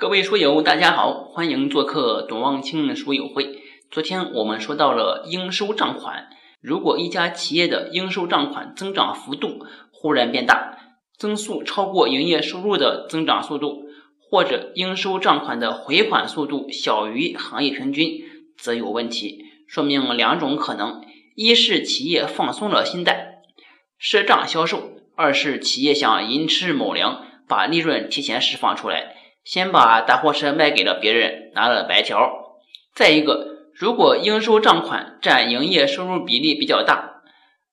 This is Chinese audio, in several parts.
各位书友，大家好，欢迎做客董望清书友会。昨天我们说到了应收账款，如果一家企业的应收账款增长幅度忽然变大，增速超过营业收入的增长速度，或者应收账款的回款速度小于行业平均，则有问题，说明两种可能：一是企业放松了心态，赊账销售；二是企业想寅吃卯粮，把利润提前释放出来。先把大货车卖给了别人，拿了白条。再一个，如果应收账款占营业收入比例比较大，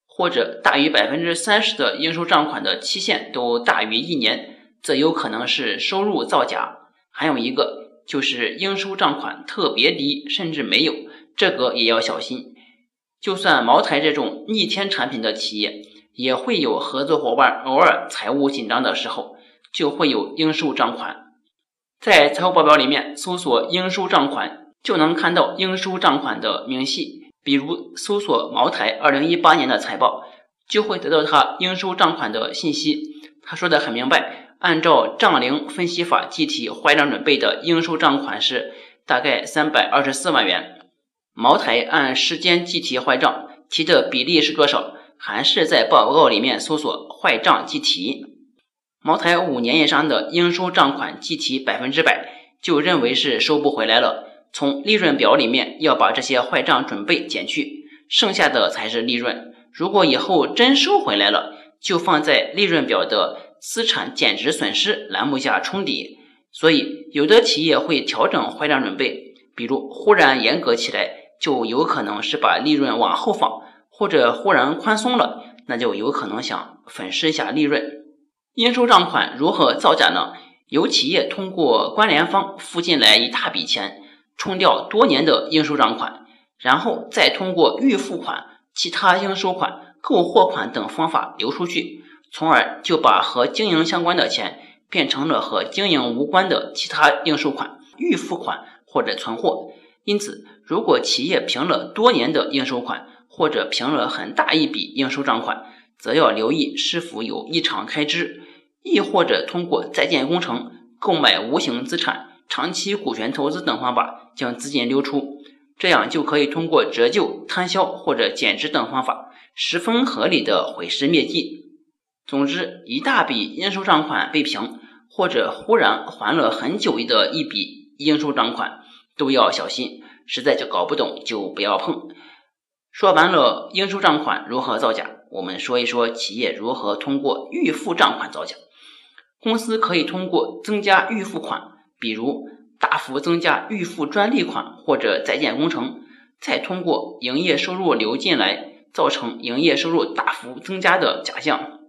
或者大于百分之三十的应收账款的期限都大于一年，则有可能是收入造假。还有一个就是应收账款特别低，甚至没有，这个也要小心。就算茅台这种逆天产品的企业，也会有合作伙伴偶尔财务紧张的时候，就会有应收账款。在财务报表里面搜索应收账款，就能看到应收账款的明细。比如搜索茅台二零一八年的财报，就会得到它应收账款的信息。他说的很明白，按照账龄分析法计提坏账准备的应收账款是大概三百二十四万元。茅台按时间计提坏账，提的比例是多少？还是在报告里面搜索坏账计提。茅台五年以上的应收账款计提百分之百，就认为是收不回来了。从利润表里面要把这些坏账准备减去，剩下的才是利润。如果以后真收回来了，就放在利润表的资产减值损失栏目下冲抵。所以，有的企业会调整坏账准备，比如忽然严格起来，就有可能是把利润往后放；或者忽然宽松了，那就有可能想粉饰一下利润。应收账款如何造假呢？有企业通过关联方付进来一大笔钱，冲掉多年的应收账款，然后再通过预付款、其他应收款、购货款等方法流出去，从而就把和经营相关的钱变成了和经营无关的其他应收款、预付款或者存货。因此，如果企业平了多年的应收款，或者平了很大一笔应收账款，则要留意是否有异常开支。亦或者通过在建工程、购买无形资产、长期股权投资等方法将资金流出，这样就可以通过折旧、摊销或者减值等方法，十分合理的毁尸灭迹。总之，一大笔应收账款被平，或者忽然还了很久的一笔应收账款，都要小心。实在就搞不懂，就不要碰。说完了应收账款如何造假，我们说一说企业如何通过预付账款造假。公司可以通过增加预付款，比如大幅增加预付专利款或者在建工程，再通过营业收入流进来，造成营业收入大幅增加的假象。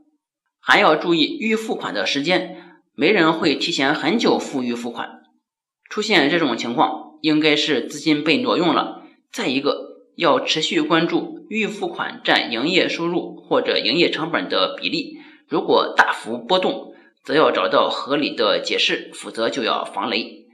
还要注意预付款的时间，没人会提前很久付预付款。出现这种情况，应该是资金被挪用了。再一个，要持续关注预付款占营业收入或者营业成本的比例，如果大幅波动。则要找到合理的解释，否则就要防雷。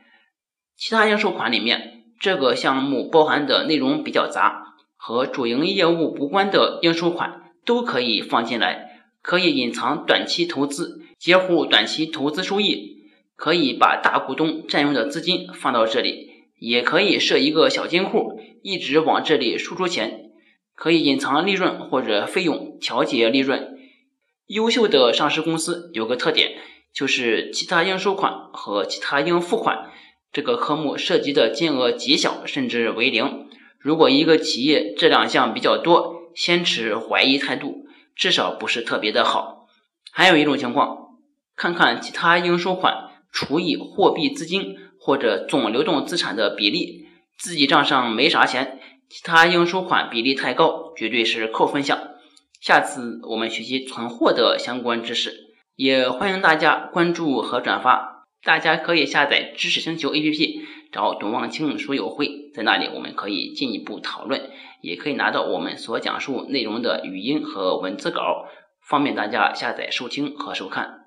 其他应收款里面，这个项目包含的内容比较杂，和主营业务无关的应收款都可以放进来，可以隐藏短期投资，截胡短期投资收益，可以把大股东占用的资金放到这里，也可以设一个小金库，一直往这里输出钱，可以隐藏利润或者费用，调节利润。优秀的上市公司有个特点，就是其他应收款和其他应付款这个科目涉及的金额极小，甚至为零。如果一个企业这两项比较多，先持怀疑态度，至少不是特别的好。还有一种情况，看看其他应收款除以货币资金或者总流动资产的比例，自己账上没啥钱，其他应收款比例太高，绝对是扣分项。下次我们学习存货的相关知识，也欢迎大家关注和转发。大家可以下载知识星球 APP，找董望清书友会，在那里我们可以进一步讨论，也可以拿到我们所讲述内容的语音和文字稿，方便大家下载收听和收看。